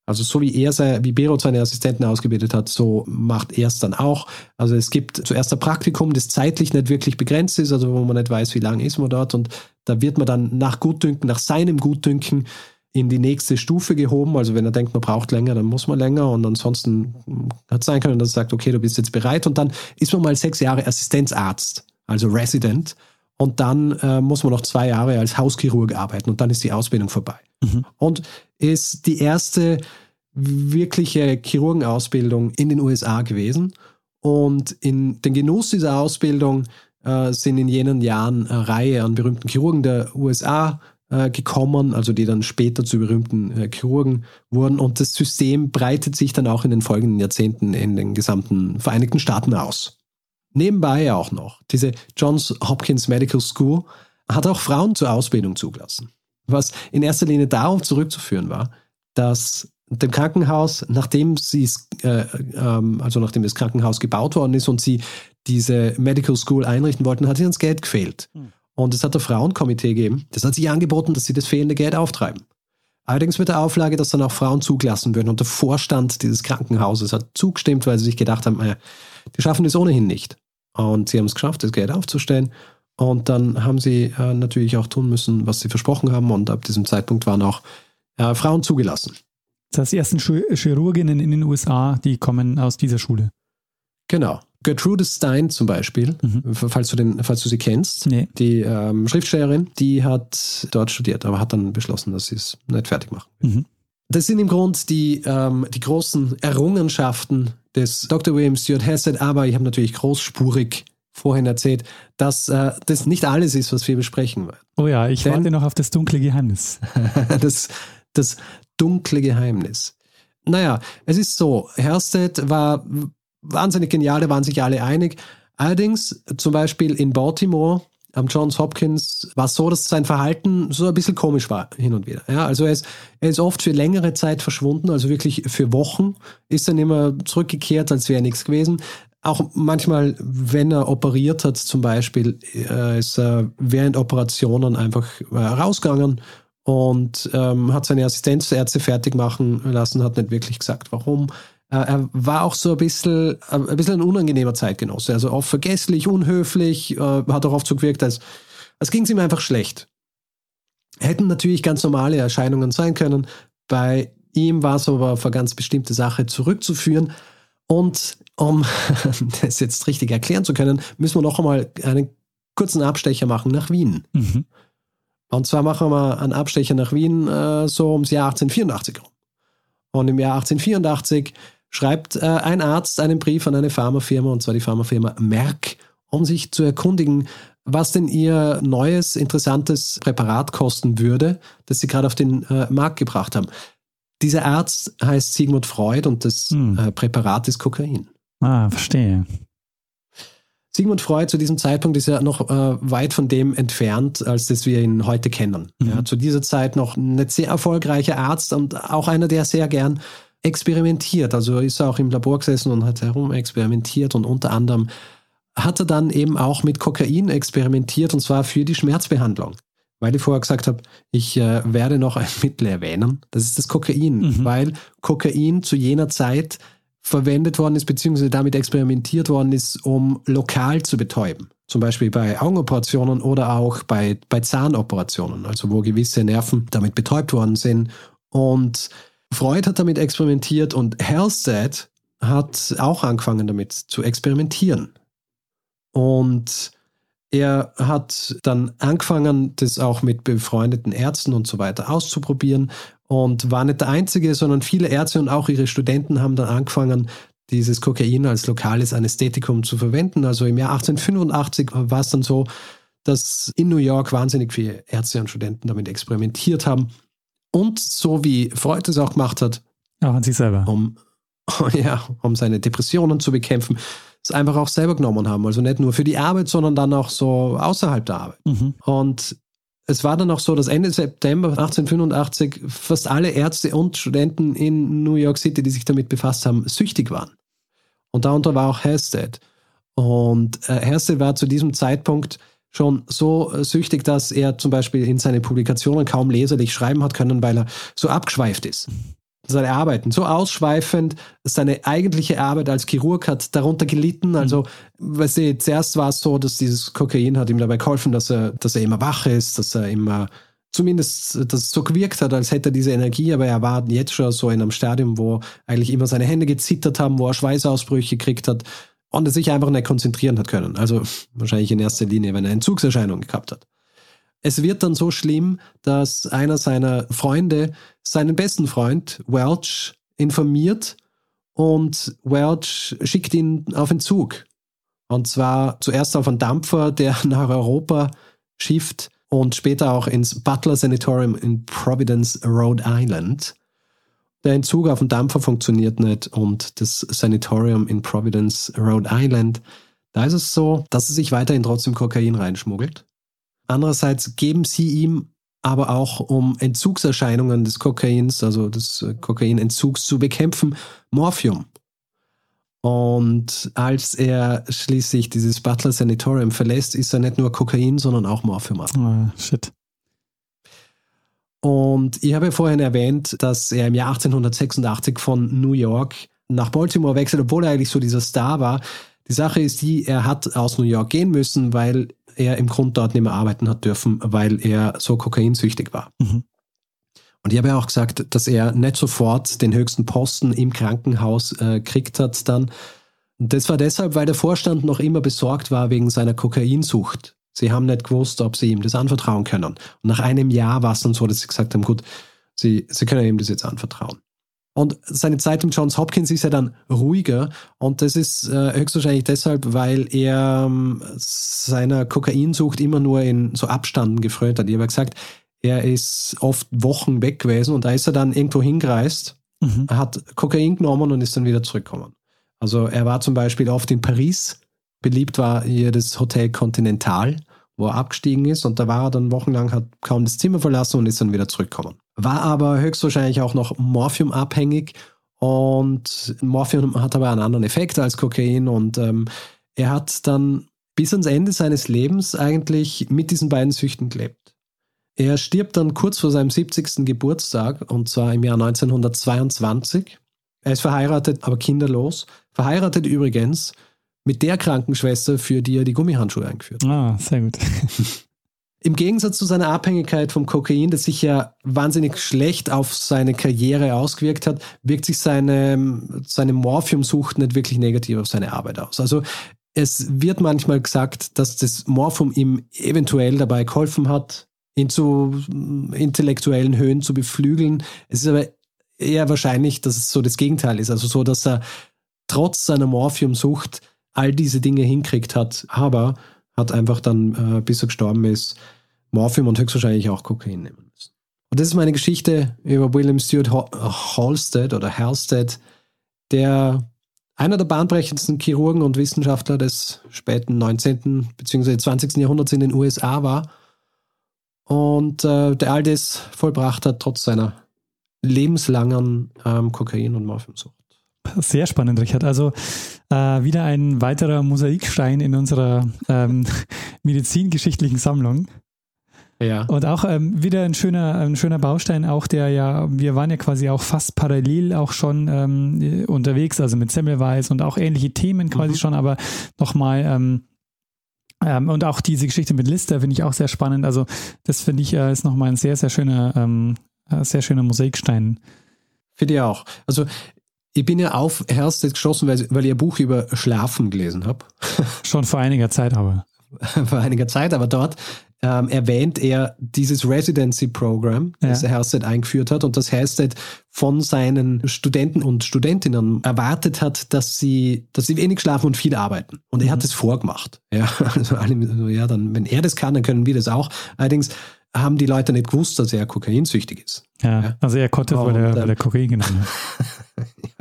Also so wie er sei, wie Billroth seine Assistenten ausgebildet hat, so macht er es dann auch. Also es gibt zuerst ein Praktikum, das zeitlich nicht wirklich begrenzt ist, also wo man nicht weiß, wie lange ist man dort und da wird man dann nach Gutdünken, nach seinem Gutdünken in die nächste Stufe gehoben. Also wenn er denkt, man braucht länger, dann muss man länger und ansonsten hat es sein können, dass er sagt, okay, du bist jetzt bereit und dann ist man mal sechs Jahre Assistenzarzt also Resident. Und dann äh, muss man noch zwei Jahre als Hauschirurg arbeiten und dann ist die Ausbildung vorbei. Mhm. Und ist die erste wirkliche Chirurgenausbildung in den USA gewesen. Und in den Genuss dieser Ausbildung äh, sind in jenen Jahren eine Reihe an berühmten Chirurgen der USA äh, gekommen, also die dann später zu berühmten äh, Chirurgen wurden. Und das System breitet sich dann auch in den folgenden Jahrzehnten in den gesamten Vereinigten Staaten aus. Nebenbei auch noch, diese Johns Hopkins Medical School hat auch Frauen zur Ausbildung zugelassen. Was in erster Linie darauf zurückzuführen war, dass dem Krankenhaus, nachdem sie äh, ähm, also nachdem das Krankenhaus gebaut worden ist und sie diese Medical School einrichten wollten, hat ihnen das Geld gefehlt. Hm. Und es hat ein Frauenkomitee gegeben, das hat sich angeboten, dass sie das fehlende Geld auftreiben. Allerdings mit der Auflage, dass dann auch Frauen zugelassen würden. Und der Vorstand dieses Krankenhauses hat zugestimmt, weil sie sich gedacht haben, äh, die schaffen das ohnehin nicht. Und sie haben es geschafft, das Geld aufzustellen. Und dann haben sie äh, natürlich auch tun müssen, was sie versprochen haben. Und ab diesem Zeitpunkt waren auch äh, Frauen zugelassen. Das heißt, die ersten Chirurginnen in den USA, die kommen aus dieser Schule. Genau. Gertrude Stein zum Beispiel, mhm. falls, du den, falls du sie kennst, nee. die ähm, Schriftstellerin, die hat dort studiert, aber hat dann beschlossen, dass sie es nicht fertig machen. Mhm. Das sind im Grunde die, ähm, die großen Errungenschaften des Dr. William Stewart Hassett, aber ich habe natürlich großspurig vorhin erzählt, dass äh, das nicht alles ist, was wir besprechen wollen. Oh ja, ich Denn, warte noch auf das dunkle Geheimnis. das, das dunkle Geheimnis. Naja, es ist so, Herstedt war wahnsinnig genial, da waren sich alle einig. Allerdings zum Beispiel in Baltimore am Johns Hopkins war so, dass sein Verhalten so ein bisschen komisch war hin und wieder. Ja, also er ist, er ist oft für längere Zeit verschwunden, also wirklich für Wochen, ist dann immer zurückgekehrt, als wäre nichts gewesen. Auch manchmal, wenn er operiert hat, zum Beispiel, äh, ist er während Operationen einfach äh, rausgegangen und ähm, hat seine Assistenzärzte fertig machen lassen, hat nicht wirklich gesagt, warum. Äh, er war auch so ein bisschen, äh, ein bisschen ein unangenehmer Zeitgenosse. Also oft vergesslich, unhöflich, äh, hat auch oft so gewirkt, als, als ging es ihm einfach schlecht. Hätten natürlich ganz normale Erscheinungen sein können. Bei ihm war es aber auf eine ganz bestimmte Sache zurückzuführen. Und um das jetzt richtig erklären zu können, müssen wir noch einmal einen kurzen Abstecher machen nach Wien. Mhm. Und zwar machen wir einen Abstecher nach Wien so ums Jahr 1884 rum. Und im Jahr 1884 schreibt äh, ein Arzt einen Brief an eine Pharmafirma, und zwar die Pharmafirma Merck, um sich zu erkundigen, was denn ihr neues, interessantes Präparat kosten würde, das sie gerade auf den äh, Markt gebracht haben. Dieser Arzt heißt Sigmund Freud und das hm. äh, Präparat ist Kokain. Ah, verstehe. Sigmund Freud zu diesem Zeitpunkt ist ja noch äh, weit von dem entfernt, als das wir ihn heute kennen. Mhm. Ja, zu dieser Zeit noch ein sehr erfolgreicher Arzt und auch einer, der sehr gern experimentiert. Also ist er auch im Labor gesessen und hat herum experimentiert und unter anderem hat er dann eben auch mit Kokain experimentiert und zwar für die Schmerzbehandlung. Weil ich vorher gesagt habe, ich äh, werde noch ein Mittel erwähnen. Das ist das Kokain, mhm. weil Kokain zu jener Zeit verwendet worden ist, beziehungsweise damit experimentiert worden ist, um lokal zu betäuben. Zum Beispiel bei Augenoperationen oder auch bei, bei Zahnoperationen, also wo gewisse Nerven damit betäubt worden sind. Und Freud hat damit experimentiert und Halstead hat auch angefangen damit zu experimentieren. Und er hat dann angefangen, das auch mit befreundeten Ärzten und so weiter auszuprobieren und war nicht der Einzige, sondern viele Ärzte und auch ihre Studenten haben dann angefangen, dieses Kokain als lokales Anästhetikum zu verwenden. Also im Jahr 1885 war es dann so, dass in New York wahnsinnig viele Ärzte und Studenten damit experimentiert haben. Und so wie Freud es auch gemacht hat, auch an sich selber. Um, ja, um seine Depressionen zu bekämpfen, es einfach auch selber genommen haben. Also nicht nur für die Arbeit, sondern dann auch so außerhalb der Arbeit. Mhm. Und es war dann auch so, dass Ende September 1885 fast alle Ärzte und Studenten in New York City, die sich damit befasst haben, süchtig waren. Und darunter war auch Halstead. Und äh, Halstead war zu diesem Zeitpunkt schon so süchtig, dass er zum Beispiel in seine Publikationen kaum leserlich schreiben hat können, weil er so abgeschweift ist seine Arbeiten so ausschweifend. Seine eigentliche Arbeit als Chirurg hat darunter gelitten. Also, weißt du, zuerst war es so, dass dieses Kokain hat ihm dabei geholfen, dass er, dass er immer wach ist, dass er immer zumindest dass es so gewirkt hat, als hätte er diese Energie, aber er war jetzt schon so in einem Stadium, wo eigentlich immer seine Hände gezittert haben, wo er Schweißausbrüche gekriegt hat und sich einfach nicht konzentrieren hat können. Also wahrscheinlich in erster Linie, wenn er Entzugserscheinungen gehabt hat. Es wird dann so schlimm, dass einer seiner Freunde seinen besten Freund Welch informiert und Welch schickt ihn auf Entzug. Und zwar zuerst auf einen Dampfer, der nach Europa schifft und später auch ins Butler Sanatorium in Providence, Rhode Island. Der Entzug auf dem Dampfer funktioniert nicht und das Sanatorium in Providence, Rhode Island, da ist es so, dass er sich weiterhin trotzdem Kokain reinschmuggelt. Andererseits geben sie ihm aber auch, um Entzugserscheinungen des Kokains, also des äh, Kokainentzugs zu bekämpfen, Morphium. Und als er schließlich dieses Butler Sanatorium verlässt, ist er nicht nur Kokain, sondern auch Morphium. Oh, shit. Und ich habe ja vorhin erwähnt, dass er im Jahr 1886 von New York nach Baltimore wechselt, obwohl er eigentlich so dieser Star war. Die Sache ist die, er hat aus New York gehen müssen, weil er im Grund dort nicht mehr arbeiten hat dürfen, weil er so kokainsüchtig war. Mhm. Und ich habe ja auch gesagt, dass er nicht sofort den höchsten Posten im Krankenhaus äh, kriegt hat dann. Und das war deshalb, weil der Vorstand noch immer besorgt war wegen seiner Kokainsucht. Sie haben nicht gewusst, ob sie ihm das anvertrauen können. Und nach einem Jahr war es dann so, dass sie gesagt haben, gut, sie, sie können ihm das jetzt anvertrauen. Und seine Zeit im Johns Hopkins ist ja dann ruhiger. Und das ist äh, höchstwahrscheinlich deshalb, weil er ähm, seiner Kokainsucht immer nur in so Abstanden gefrönt hat. Ich habe gesagt, er ist oft Wochen weg gewesen und da ist er dann irgendwo hingereist, mhm. hat Kokain genommen und ist dann wieder zurückgekommen. Also er war zum Beispiel oft in Paris. Beliebt war hier das Hotel Continental, wo er abgestiegen ist und da war er dann wochenlang, hat kaum das Zimmer verlassen und ist dann wieder zurückgekommen war aber höchstwahrscheinlich auch noch morphiumabhängig und Morphium hat aber einen anderen Effekt als Kokain und ähm, er hat dann bis ans Ende seines Lebens eigentlich mit diesen beiden Süchten gelebt. Er stirbt dann kurz vor seinem 70. Geburtstag und zwar im Jahr 1922. Er ist verheiratet, aber kinderlos. Verheiratet übrigens mit der Krankenschwester, für die er die Gummihandschuhe eingeführt hat. Ah, sehr gut. Im Gegensatz zu seiner Abhängigkeit vom Kokain, das sich ja wahnsinnig schlecht auf seine Karriere ausgewirkt hat, wirkt sich seine, seine Morphiumsucht nicht wirklich negativ auf seine Arbeit aus. Also es wird manchmal gesagt, dass das Morphum ihm eventuell dabei geholfen hat, ihn zu intellektuellen Höhen zu beflügeln. Es ist aber eher wahrscheinlich, dass es so das Gegenteil ist. Also so, dass er trotz seiner Morphiumsucht all diese Dinge hinkriegt hat, aber hat einfach dann, äh, bis er gestorben ist, Morphium und höchstwahrscheinlich auch Kokain nehmen müssen. Und das ist meine Geschichte über William Stewart Halstead oder Halstead, der einer der bahnbrechendsten Chirurgen und Wissenschaftler des späten 19. bzw. 20. Jahrhunderts in den USA war und äh, der all das vollbracht hat, trotz seiner lebenslangen ähm, Kokain- und Morphiumsucht. Sehr spannend, Richard. Also äh, wieder ein weiterer Mosaikstein in unserer ähm, medizingeschichtlichen Sammlung. Ja. Und auch ähm, wieder ein schöner, ein schöner Baustein, auch der ja, wir waren ja quasi auch fast parallel auch schon ähm, unterwegs, also mit Semmelweis und auch ähnliche Themen quasi mhm. schon, aber nochmal ähm, ähm, und auch diese Geschichte mit Lister finde ich auch sehr spannend. Also das finde ich äh, ist nochmal ein sehr, sehr schöner, ähm, äh, sehr schöner Mosaikstein. Finde ich auch. Also ich bin ja auf Hersted geschossen, weil, weil ich ein Buch über Schlafen gelesen habe. Schon vor einiger Zeit aber. vor einiger Zeit, aber dort ähm, erwähnt er dieses Residency Program, das ja. Hersted eingeführt hat und das Hersted von seinen Studenten und Studentinnen erwartet hat, dass sie, dass sie wenig schlafen und viel arbeiten. Und er mhm. hat es vorgemacht. Ja, also alle, ja, dann, wenn er das kann, dann können wir das auch. Allerdings haben die Leute nicht gewusst, dass er kokainsüchtig ist. Ja, ja. also er konnte, weil er, weil er Kokain genommen hat.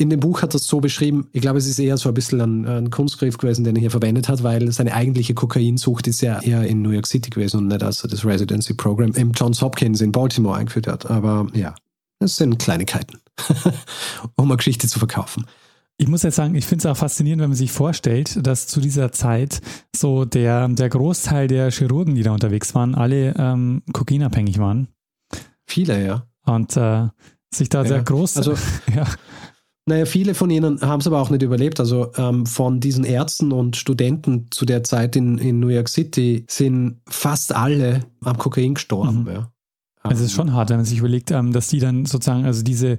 in dem Buch hat er es so beschrieben, ich glaube, es ist eher so ein bisschen ein, ein Kunstgriff gewesen, den er hier verwendet hat, weil seine eigentliche Kokainsucht ist ja eher in New York City gewesen und nicht als er das Residency Program im Johns Hopkins in Baltimore eingeführt hat. Aber ja, das sind Kleinigkeiten, um eine Geschichte zu verkaufen. Ich muss jetzt sagen, ich finde es auch faszinierend, wenn man sich vorstellt, dass zu dieser Zeit so der, der Großteil der Chirurgen, die da unterwegs waren, alle ähm, kokainabhängig waren. Viele, ja. Und äh, sich da ja. sehr groß. Also, ja. Naja, viele von ihnen haben es aber auch nicht überlebt. Also ähm, von diesen Ärzten und Studenten zu der Zeit in, in New York City sind fast alle am Kokain gestorben. Mhm. Ja. Also es ist schon hart, wenn man sich überlegt, ähm, dass die dann sozusagen, also diese,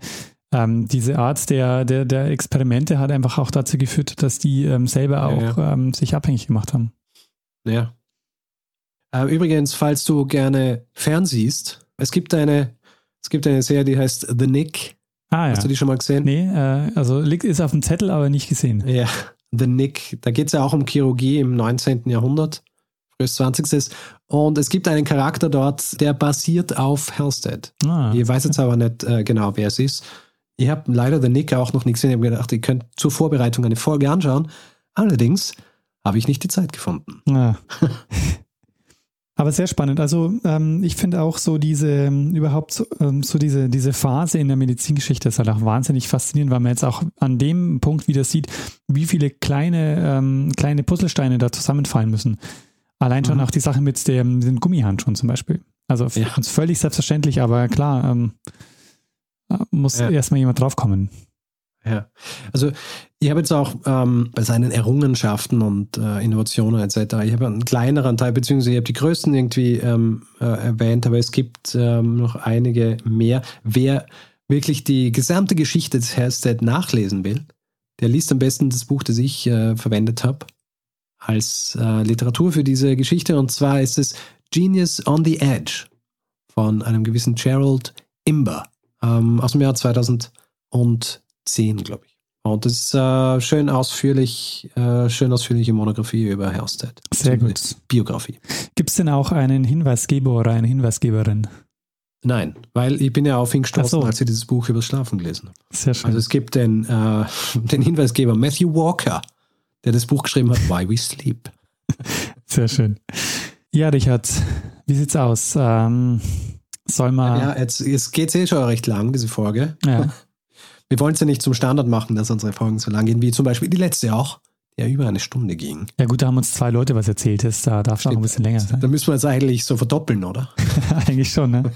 ähm, diese Art der, der, der Experimente hat einfach auch dazu geführt, dass die ähm, selber auch ja, ja. Ähm, sich abhängig gemacht haben. Ja. Äh, übrigens, falls du gerne fernsiehst, es gibt eine, es gibt eine Serie, die heißt The Nick. Ah, ja. Hast du die schon mal gesehen? Nee, äh, also liegt ist auf dem Zettel, aber nicht gesehen. Ja, The Nick. Da geht es ja auch um Chirurgie im 19. Jahrhundert, frühes 20. Und es gibt einen Charakter dort, der basiert auf Halstead. Ah, ich weiß jetzt aber nicht äh, genau, wer es ist. Ich habe leider The Nick auch noch nicht gesehen. Ich habe gedacht, ihr könnt zur Vorbereitung eine Folge anschauen. Allerdings habe ich nicht die Zeit gefunden. Ah. Aber sehr spannend. Also ähm, ich finde auch so diese, ähm, überhaupt so, ähm, so diese, diese Phase in der Medizingeschichte ist halt auch wahnsinnig faszinierend, weil man jetzt auch an dem Punkt wieder sieht, wie viele kleine, ähm, kleine Puzzlesteine da zusammenfallen müssen. Allein schon mhm. auch die Sache mit dem, dem Gummihandschuhen zum Beispiel. Also ja. uns völlig selbstverständlich, aber klar, ähm, äh, muss ja. erstmal jemand draufkommen. Ja, also ich habe jetzt auch ähm, bei seinen Errungenschaften und äh, Innovationen etc., ich habe einen kleineren Teil, beziehungsweise ich habe die größten irgendwie ähm, äh, erwähnt, aber es gibt ähm, noch einige mehr. Wer wirklich die gesamte Geschichte des Hairstead nachlesen will, der liest am besten das Buch, das ich äh, verwendet habe als äh, Literatur für diese Geschichte. Und zwar ist es Genius on the Edge von einem gewissen Gerald Imber ähm, aus dem Jahr 2000 und 10, glaube ich. Und das ist äh, schön ausführlich, äh, schön ausführliche Monographie über Halstead. Sehr gut. Biografie. Gibt es denn auch einen Hinweisgeber oder eine Hinweisgeberin? Nein, weil ich bin ja auf ihn gestoßen, so. als ich dieses Buch über Schlafen gelesen habe. Sehr schön. Also es gibt den, äh, den Hinweisgeber Matthew Walker, der das Buch geschrieben hat, Why We Sleep. Sehr schön. Ja, Richard, wie sieht's aus? Ähm, soll man. Ja, jetzt, jetzt geht es eh schon recht lang, diese Folge. Ja. Wir wollen es ja nicht zum Standard machen, dass unsere Folgen so lang gehen, wie zum Beispiel die letzte auch, die ja über eine Stunde ging. Ja gut, da haben uns zwei Leute was erzählt, ist, da darf es auch ein bisschen länger sein. Da müssen wir jetzt eigentlich so verdoppeln, oder? eigentlich schon, ne?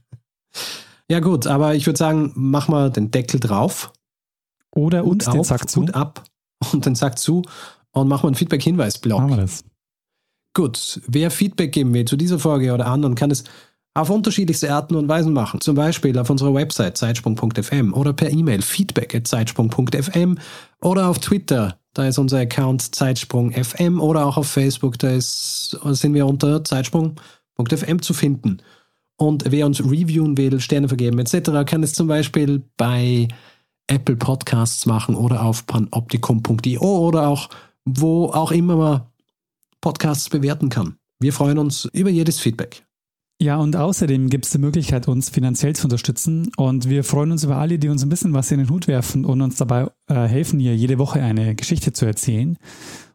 ja gut, aber ich würde sagen, mach mal den Deckel drauf. Oder und den Sack zu. Und ab und den Sack zu und machen wir einen Feedback-Hinweis-Block. Machen wir das. Gut, wer Feedback geben will zu dieser Folge oder anderen, kann es auf unterschiedlichste Arten und Weisen machen. Zum Beispiel auf unserer Website zeitsprung.fm oder per E-Mail feedback at zeitsprung.fm oder auf Twitter, da ist unser Account zeitsprung.fm oder auch auf Facebook, da ist, sind wir unter zeitsprung.fm zu finden. Und wer uns reviewen will, Sterne vergeben etc., kann es zum Beispiel bei Apple Podcasts machen oder auf panoptikum.io oder auch wo auch immer man Podcasts bewerten kann. Wir freuen uns über jedes Feedback. Ja, und außerdem gibt es die Möglichkeit, uns finanziell zu unterstützen. Und wir freuen uns über alle, die uns ein bisschen was in den Hut werfen und uns dabei äh, helfen, hier jede Woche eine Geschichte zu erzählen.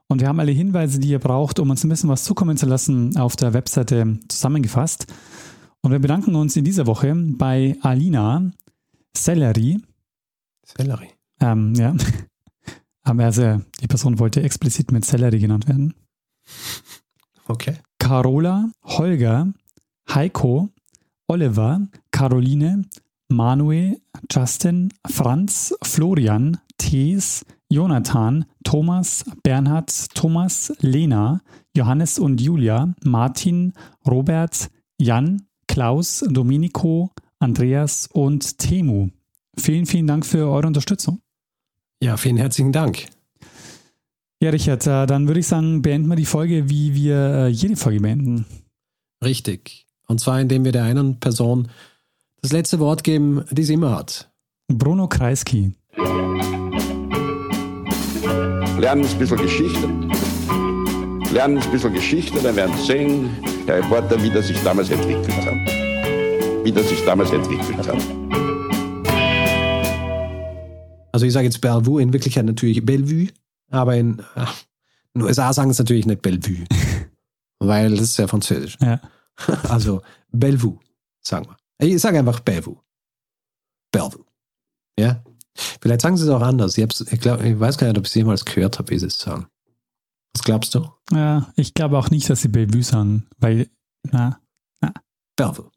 Und wir haben alle Hinweise, die ihr braucht, um uns ein bisschen was zukommen zu lassen, auf der Webseite zusammengefasst. Und wir bedanken uns in dieser Woche bei Alina Sellery. Sellery. Ähm, ja. Aber also, die Person wollte explizit mit Sellery genannt werden. Okay. Carola, Holger, Heiko, Oliver, Caroline, Manuel, Justin, Franz, Florian, Thees, Jonathan, Thomas, Bernhard, Thomas, Lena, Johannes und Julia, Martin, Robert, Jan, Klaus, Domenico, Andreas und Temu. Vielen, vielen Dank für eure Unterstützung. Ja, vielen herzlichen Dank. Ja, Richard, äh, dann würde ich sagen, beenden wir die Folge, wie wir äh, jede Folge beenden. Richtig. Und zwar, indem wir der einen Person das letzte Wort geben, die sie immer hat. Bruno Kreisky. Lernen ein bisschen Geschichte. Lernen ein bisschen Geschichte, dann werden Sie sehen, der Reporter, wie das sich damals entwickelt hat. Wie das sich damals entwickelt hat. Also ich sage jetzt Bellevue, in Wirklichkeit natürlich Bellevue, aber in, ach, in den USA sagen es natürlich nicht Bellevue, weil das ist ja französisch. Ja. Also Bellevue, sagen wir. Ich sage einfach Bellevue. Bellevue. Ja? Vielleicht sagen sie es auch anders. Ich, ich, glaub, ich weiß gar nicht, ob ich es jemals gehört habe, wie sie es sagen. Was glaubst du? Ja, ich glaube auch nicht, dass sie Bellevue sagen, weil, na, Bellevue.